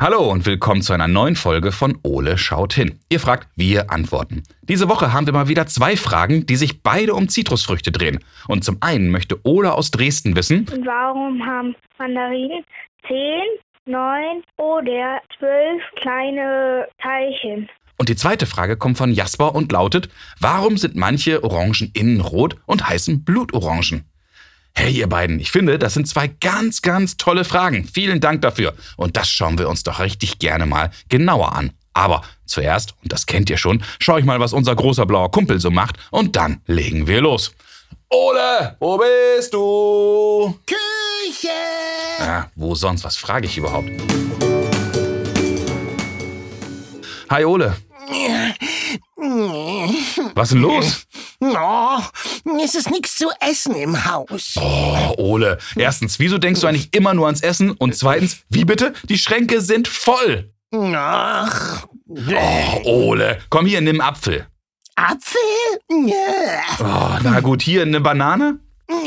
Hallo und willkommen zu einer neuen Folge von Ole schaut hin. Ihr fragt, wir antworten. Diese Woche haben wir mal wieder zwei Fragen, die sich beide um Zitrusfrüchte drehen. Und zum einen möchte Ole aus Dresden wissen, Warum haben Mandarinen 10, 9 oder 12 kleine Teilchen? und die zweite Frage kommt von Jasper und lautet, warum sind manche Orangen innen rot und heißen Blutorangen? Hey ihr beiden, ich finde, das sind zwei ganz, ganz tolle Fragen. Vielen Dank dafür. Und das schauen wir uns doch richtig gerne mal genauer an. Aber zuerst, und das kennt ihr schon, schaue ich mal, was unser großer blauer Kumpel so macht und dann legen wir los. Ole, wo bist du? Küche! Ja, wo sonst? Was frage ich überhaupt? Hi Ole, was ist denn los? Oh, es ist nichts zu essen im Haus. Oh, Ole. Erstens, wieso denkst du eigentlich immer nur ans Essen? Und zweitens, wie bitte? Die Schränke sind voll. Ach, Oh, Ole, komm hier, nimm Apfel. Apfel? Oh, na gut, hier eine Banane.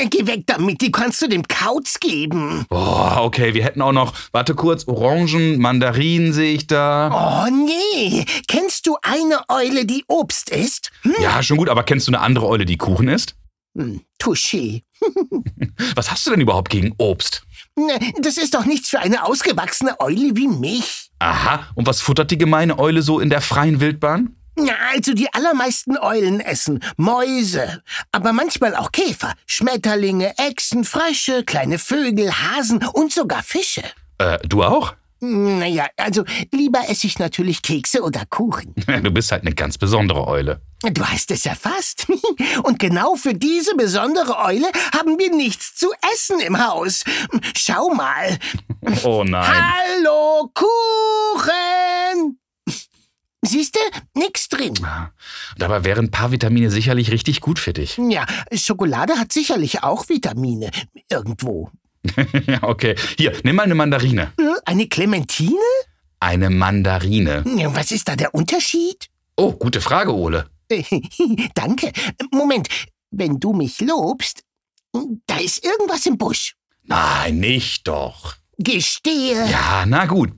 Geh weg damit, die kannst du dem Kauz geben. Oh, okay, wir hätten auch noch, warte kurz, Orangen, Mandarinen sehe ich da. Oh nee, kennst du eine Eule, die Obst isst? Hm? Ja, schon gut, aber kennst du eine andere Eule, die Kuchen isst? Hm, Touché. Was hast du denn überhaupt gegen Obst? Ne, Das ist doch nichts für eine ausgewachsene Eule wie mich. Aha, und was futtert die gemeine Eule so in der freien Wildbahn? Na, also die allermeisten Eulen essen Mäuse, aber manchmal auch Käfer, Schmetterlinge, Echsen, Frösche, kleine Vögel, Hasen und sogar Fische. Äh, du auch? Naja, also lieber esse ich natürlich Kekse oder Kuchen. Du bist halt eine ganz besondere Eule. Du hast es erfasst. Und genau für diese besondere Eule haben wir nichts zu essen im Haus. Schau mal. Oh nein. Hallo, Kuchen! Siehste, nix drin. Dabei wären ein paar Vitamine sicherlich richtig gut für dich. Ja, Schokolade hat sicherlich auch Vitamine. Irgendwo. Ja, okay. Hier, nimm mal eine Mandarine. Äh, Eine Clementine? Eine Mandarine. Was ist da der Unterschied? Oh, gute Frage, Ole. Danke. Moment, wenn du mich lobst, da ist irgendwas im Busch. Nein, nicht doch. Gestehe. Ja, na gut.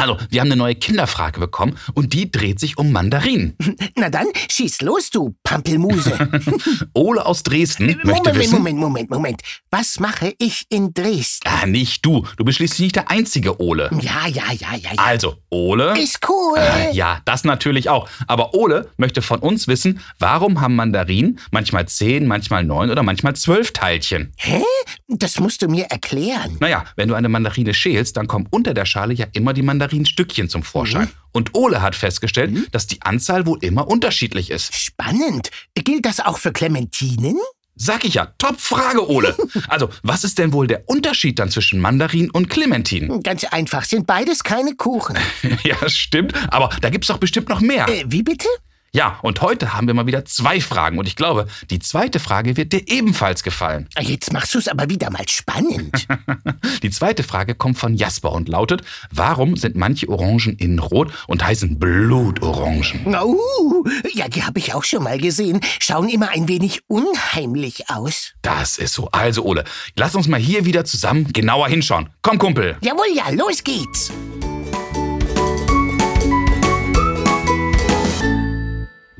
Also, wir haben eine neue Kinderfrage bekommen und die dreht sich um Mandarinen. Na dann, schieß los, du Pampelmuse. Ole aus Dresden möchte Moment, wissen. Moment, Moment, Moment. Was mache ich in Dresden? Ah, nicht du. Du bist schließlich nicht der einzige Ole. Ja, ja, ja, ja, ja. Also, Ole. Ist cool. Äh, ja, das natürlich auch. Aber Ole möchte von uns wissen, warum haben Mandarinen manchmal zehn, manchmal neun oder manchmal zwölf Teilchen? Hä? Das musst du mir erklären. Naja, wenn du eine Mandarine schälst, dann kommen unter der Schale ja immer die Mandarinstückchen zum Vorschein. Und Ole hat festgestellt, dass die Anzahl wohl immer unterschiedlich ist. Spannend. Gilt das auch für Clementinen? Sag ich ja, top Frage, Ole. Also, was ist denn wohl der Unterschied dann zwischen Mandarin und Clementin? Ganz einfach, sind beides keine Kuchen. ja, stimmt, aber da gibt's doch bestimmt noch mehr. Äh, wie bitte? Ja, und heute haben wir mal wieder zwei Fragen und ich glaube, die zweite Frage wird dir ebenfalls gefallen. Jetzt machst du es aber wieder mal spannend. Die zweite Frage kommt von Jasper und lautet, warum sind manche Orangen innen rot und heißen Blutorangen? Uh, ja, die habe ich auch schon mal gesehen. Schauen immer ein wenig unheimlich aus. Das ist so. Also, Ole, lass uns mal hier wieder zusammen genauer hinschauen. Komm, Kumpel. Jawohl, ja, los geht's.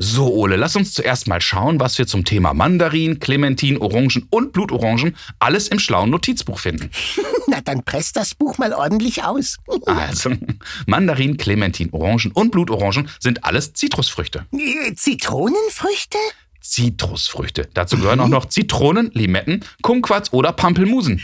So, Ole, lass uns zuerst mal schauen, was wir zum Thema Mandarin, Clementin, Orangen und Blutorangen alles im schlauen Notizbuch finden. Na, dann presst das Buch mal ordentlich aus. Also, Mandarin, Clementin, Orangen und Blutorangen sind alles Zitrusfrüchte. Äh, Zitronenfrüchte? Zitrusfrüchte. Dazu gehören auch noch Zitronen, Limetten, Kumquats oder Pampelmusen.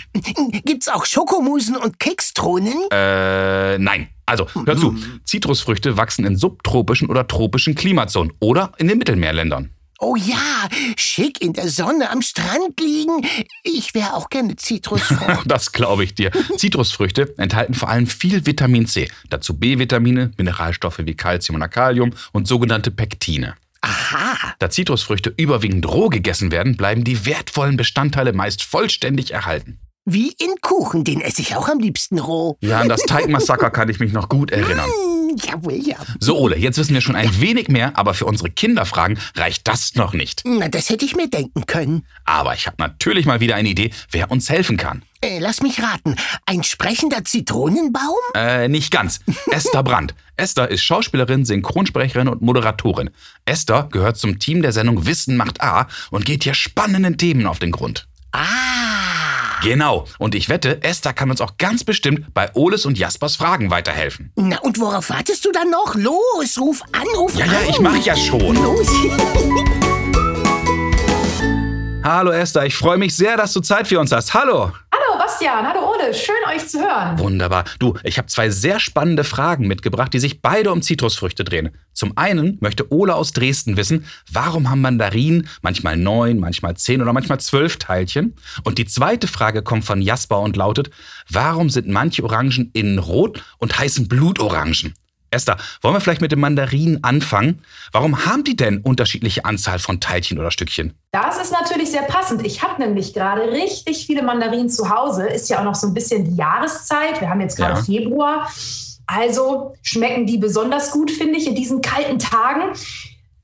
Gibt's auch Schokomusen und Kekstronen? Äh, nein. Also, hör zu. Zitrusfrüchte wachsen in subtropischen oder tropischen Klimazonen oder in den Mittelmeerländern. Oh ja, schick in der Sonne am Strand liegen. Ich wäre auch gerne Zitrusfrucht. Das glaube ich dir. Zitrusfrüchte enthalten vor allem viel Vitamin C. Dazu B-Vitamine, Mineralstoffe wie Calcium und Kalium und sogenannte Pektine. Aha. Da Zitrusfrüchte überwiegend roh gegessen werden, bleiben die wertvollen Bestandteile meist vollständig erhalten. Wie in Kuchen, den esse ich auch am liebsten roh. Ja, an das Teigmassaker kann ich mich noch gut erinnern. Jawohl, ja. So, Ole, jetzt wissen wir schon ein wenig mehr, aber für unsere Kinderfragen reicht das noch nicht. Na, das hätte ich mir denken können. Aber ich habe natürlich mal wieder eine Idee, wer uns helfen kann. Äh, lass mich raten. Ein sprechender Zitronenbaum? Äh, nicht ganz. Esther Brandt. Esther ist Schauspielerin, Synchronsprecherin und Moderatorin. Esther gehört zum Team der Sendung Wissen macht A und geht hier spannenden Themen auf den Grund. Ah. Genau. Und ich wette, Esther kann uns auch ganz bestimmt bei Oles und Jaspers Fragen weiterhelfen. Na, und worauf wartest du dann noch? Los, ruf an, ruf Ja, an. ja, ich mach ja schon. Los. Hallo Esther, ich freue mich sehr, dass du Zeit für uns hast. Hallo. Hallo Bastian, hallo Ole, schön euch zu hören. Wunderbar. Du, ich habe zwei sehr spannende Fragen mitgebracht, die sich beide um Zitrusfrüchte drehen. Zum einen möchte Ole aus Dresden wissen, warum haben Mandarinen manchmal neun, manchmal zehn oder manchmal zwölf Teilchen? Und die zweite Frage kommt von Jasper und lautet, warum sind manche Orangen innen rot und heißen Blutorangen? Esther, wollen wir vielleicht mit den Mandarinen anfangen? Warum haben die denn unterschiedliche Anzahl von Teilchen oder Stückchen? Das ist natürlich sehr passend. Ich habe nämlich gerade richtig viele Mandarinen zu Hause. Ist ja auch noch so ein bisschen die Jahreszeit. Wir haben jetzt gerade Ja. Februar. Also schmecken die besonders gut, finde ich, in diesen kalten Tagen.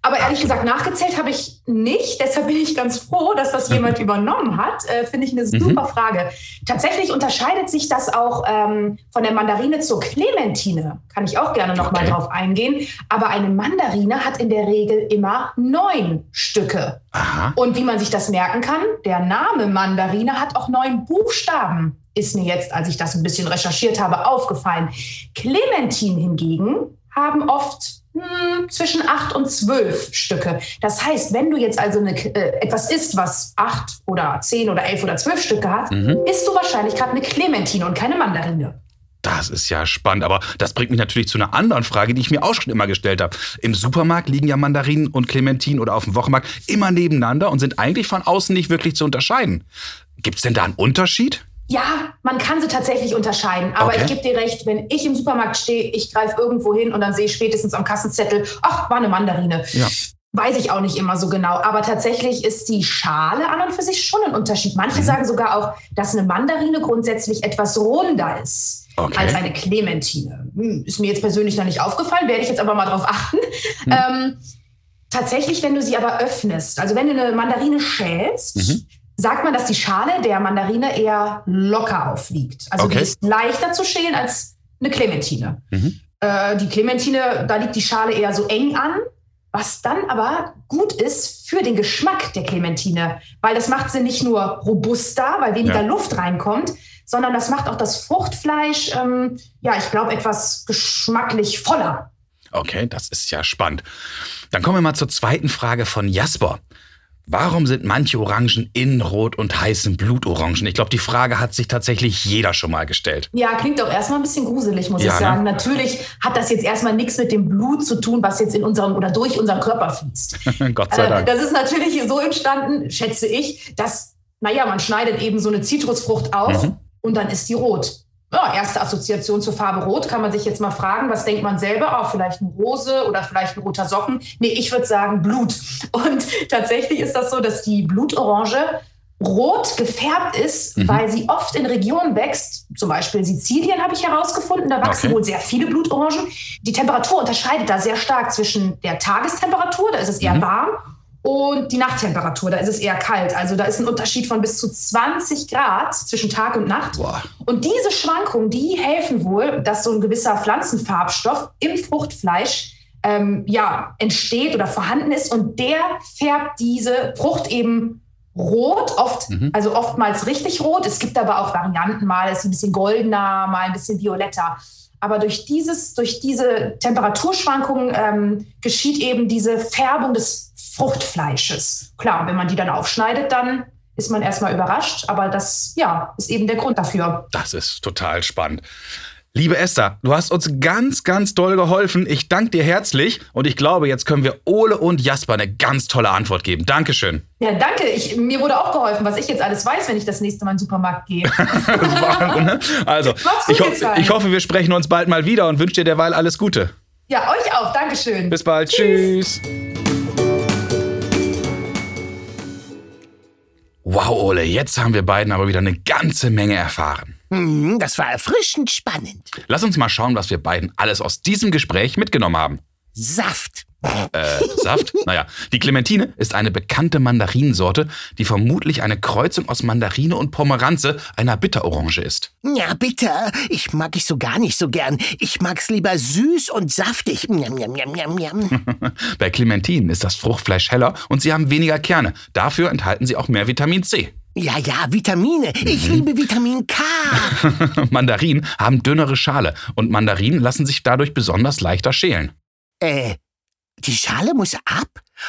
Aber ehrlich gesagt, nachgezählt habe ich nicht. Deshalb bin ich ganz froh, dass das jemand übernommen hat. Äh, Finde ich eine super Frage. Tatsächlich unterscheidet sich das auch ähm, von der Mandarine zur Clementine. Kann ich auch gerne noch mal Okay. drauf eingehen. Aber eine Mandarine hat in der Regel immer neun Stücke. Aha. Und wie man sich das merken kann, der Name Mandarine hat auch neun Buchstaben. Ist mir jetzt, als ich das ein bisschen recherchiert habe, aufgefallen. Clementine hingegen haben oft hm, zwischen acht und zwölf Stücke. Das heißt, wenn du jetzt also eine, äh, etwas isst, was acht oder zehn oder elf oder zwölf Stücke hat, Mhm. isst du wahrscheinlich gerade eine Clementine und keine Mandarine. Das ist ja spannend, aber das bringt mich natürlich zu einer anderen Frage, die ich mir auch schon immer gestellt habe. Im Supermarkt liegen ja Mandarinen und Clementinen oder auf dem Wochenmarkt immer nebeneinander und sind eigentlich von außen nicht wirklich zu unterscheiden. Gibt es denn da einen Unterschied? Ja, man kann sie tatsächlich unterscheiden. Aber Okay. ich gebe dir recht, wenn ich im Supermarkt stehe, ich greife irgendwo hin und dann sehe ich spätestens am Kassenzettel, ach, war eine Mandarine. Ja. Weiß ich auch nicht immer so genau. Aber tatsächlich ist die Schale an und für sich schon ein Unterschied. Manche sagen sogar auch, dass eine Mandarine grundsätzlich etwas runder ist Okay. als eine Clementine. Hm, ist mir jetzt persönlich noch nicht aufgefallen, werde ich jetzt aber mal drauf achten. Ähm, tatsächlich, wenn du sie aber öffnest, also wenn du eine Mandarine schälst, Mhm. Sagt man, dass die Schale der Mandarine eher locker aufliegt. Also Okay. die ist leichter zu schälen als eine Clementine. Mhm. Äh, die Clementine, da liegt die Schale eher so eng an, was dann aber gut ist für den Geschmack der Clementine, weil das macht sie nicht nur robuster, weil weniger Ja. Luft reinkommt, sondern das macht auch das Fruchtfleisch, ähm, ja, ich glaube, etwas geschmacklich voller. Okay, das ist ja spannend. Dann kommen wir mal zur zweiten Frage von Jasper. Warum sind manche Orangen innen rot und heißen Blutorangen? Ich glaube, die Frage hat sich tatsächlich jeder schon mal gestellt. Ja, klingt auch erstmal ein bisschen gruselig, muss Ja, ich ne? sagen. Natürlich hat das jetzt erstmal nichts mit dem Blut zu tun, was jetzt in unserem oder durch unseren Körper fließt. Gott sei Äh, Dank. Das ist natürlich so entstanden, schätze ich, dass, naja, man schneidet eben so eine Zitrusfrucht auf Mhm. und dann ist die rot. Ja, erste Assoziation zur Farbe Rot kann man sich jetzt mal fragen, was denkt man selber? Oh, vielleicht eine Rose oder vielleicht ein roter Socken. Nee, ich würde sagen Blut. Und tatsächlich ist das so, dass die Blutorange rot gefärbt ist, Mhm. weil sie oft in Regionen wächst. Zum Beispiel Sizilien habe ich herausgefunden. Da wachsen Okay. wohl sehr viele Blutorangen. Die Temperatur unterscheidet da sehr stark zwischen der Tagestemperatur, da ist es eher Mhm. warm, und die Nachttemperatur, da ist es eher kalt. Also da ist ein Unterschied von bis zu 20 Grad zwischen Tag und Nacht. Boah. Und diese Schwankungen, die helfen wohl, dass so ein gewisser Pflanzenfarbstoff im Fruchtfleisch ähm, ja, entsteht oder vorhanden ist und der färbt diese Frucht eben rot, oft, Mhm. also oftmals richtig rot. Es gibt aber auch Varianten, mal ist ein bisschen goldener, mal ein bisschen violetter. Aber durch, dieses, durch diese Temperaturschwankungen ähm, geschieht eben diese Färbung des Fruchtfleisches. Klar, wenn man die dann aufschneidet, dann ist man erstmal überrascht, aber das ja, ist eben der Grund dafür. Das ist total spannend. Liebe Esther, du hast uns ganz, ganz doll geholfen. Ich danke dir herzlich und ich glaube, jetzt können wir Ole und Jasper eine ganz tolle Antwort geben. Dankeschön. Ja, danke. Ich, mir wurde auch geholfen, was ich jetzt alles weiß, wenn ich das nächste Mal in den Supermarkt gehe. War, ne? Also, ich, ho ich hoffe, wir sprechen uns bald mal wieder und wünsche dir derweil alles Gute. ja, euch auch. Dankeschön. Bis bald. Tschüss. Wow, Ole, jetzt haben wir beiden aber wieder eine ganze Menge erfahren. Hm, das war erfrischend spannend. Lass uns mal schauen, was wir beiden alles aus diesem Gespräch mitgenommen haben. Saft. Äh, Saft? Naja, die Clementine ist eine bekannte Mandarinensorte, die vermutlich eine Kreuzung aus Mandarine und Pomeranze, einer Bitterorange ist. Ja, bitter. Ich mag ich so gar nicht so gern. Ich mag's lieber süß und saftig. Njam, njam, njam, njam, njam. Bei Clementinen ist das Fruchtfleisch heller und sie haben weniger Kerne. Dafür enthalten sie auch mehr Vitamin C. Ja, ja, Vitamine. Ich liebe Vitamin K. Mandarinen haben dünnere Schale und Mandarinen lassen sich dadurch besonders leichter schälen. Äh, die Schale muss ab?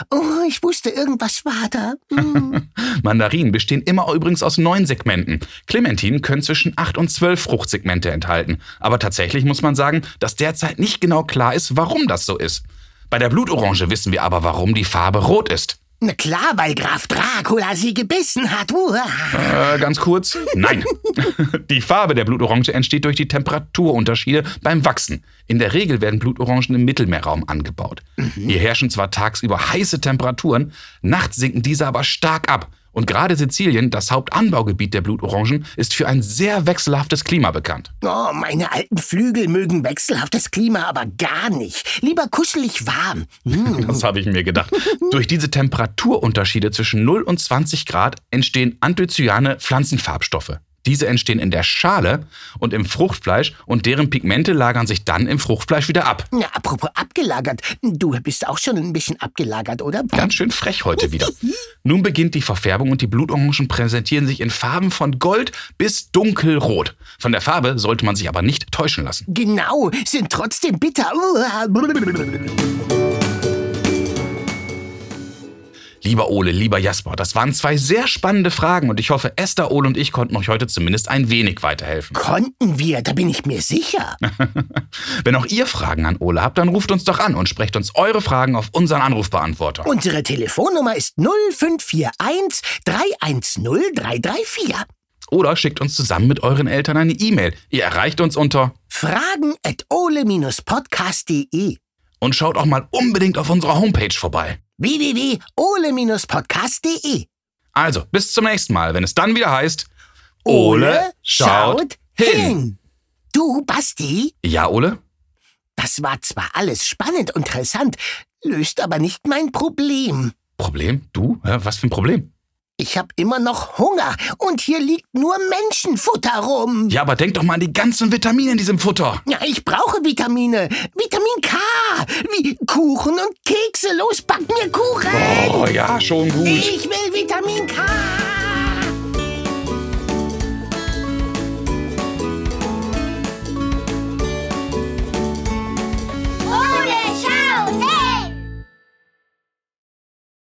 Oh, ich wusste, irgendwas war da. Hm. Mandarinen bestehen immer übrigens aus neun Segmenten. Clementinen können zwischen acht und zwölf Fruchtsegmente enthalten. Aber tatsächlich muss man sagen, dass derzeit nicht genau klar ist, warum das so ist. Bei der Blutorange wissen wir aber, warum die Farbe rot ist. Na klar, weil Graf Dracula sie gebissen hat. Äh, ganz kurz. Nein. Die Farbe der Blutorange entsteht durch die Temperaturunterschiede beim Wachsen. In der Regel werden Blutorangen im Mittelmeerraum angebaut. Hier herrschen zwar tagsüber heiße Temperaturen, nachts sinken diese aber stark ab. Und gerade Sizilien, das Hauptanbaugebiet der Blutorangen, ist für ein sehr wechselhaftes Klima bekannt. Oh, meine alten Flügel mögen wechselhaftes Klima aber gar nicht. Lieber kuschelig warm. Hm. Das habe ich mir gedacht. Durch diese Temperaturunterschiede zwischen 0 und 20 Grad entstehen anthocyane Pflanzenfarbstoffe. Diese entstehen in der Schale und im Fruchtfleisch und deren Pigmente lagern sich dann im Fruchtfleisch wieder ab. Ja, apropos abgelagert. Du bist auch schon ein bisschen abgelagert, oder? Ganz schön frech heute wieder. Nun beginnt die Verfärbung und die Blutorangen präsentieren sich in Farben von Gold bis dunkelrot. Von der Farbe sollte man sich aber nicht täuschen lassen. Genau, sind trotzdem bitter. Lieber Ole, lieber Jasper, das waren zwei sehr spannende Fragen und ich hoffe, Esther, Ole und ich konnten euch heute zumindest ein wenig weiterhelfen. Konnten wir, da bin ich mir sicher. Wenn auch ihr Fragen an Ole habt, dann ruft uns doch an und sprecht uns eure Fragen auf unseren Anrufbeantworter. Unsere Telefonnummer ist 0541 310 334. Oder schickt uns zusammen mit euren Eltern eine E-Mail. Ihr erreicht uns unter Fragen at ole-podcast.de und schaut auch mal unbedingt auf unserer Homepage vorbei. www.ole-podcast.de Also, bis zum nächsten Mal, wenn es dann wieder heißt Du, Basti, Ja, Ole? das war zwar alles spannend und interessant, löst aber nicht mein Problem. Problem? Du? Hä, Was für ein Problem? Ich habe immer noch Hunger und hier liegt nur Menschenfutter rum. Ja, aber denk doch mal an die ganzen Vitamine in diesem Futter. Ja, ich brauche Vitamine. Vitamin K. Wie Kuchen und Kekse. Los, back mir Kuchen. Oh ja, schon gut. Ich will Vitamin K.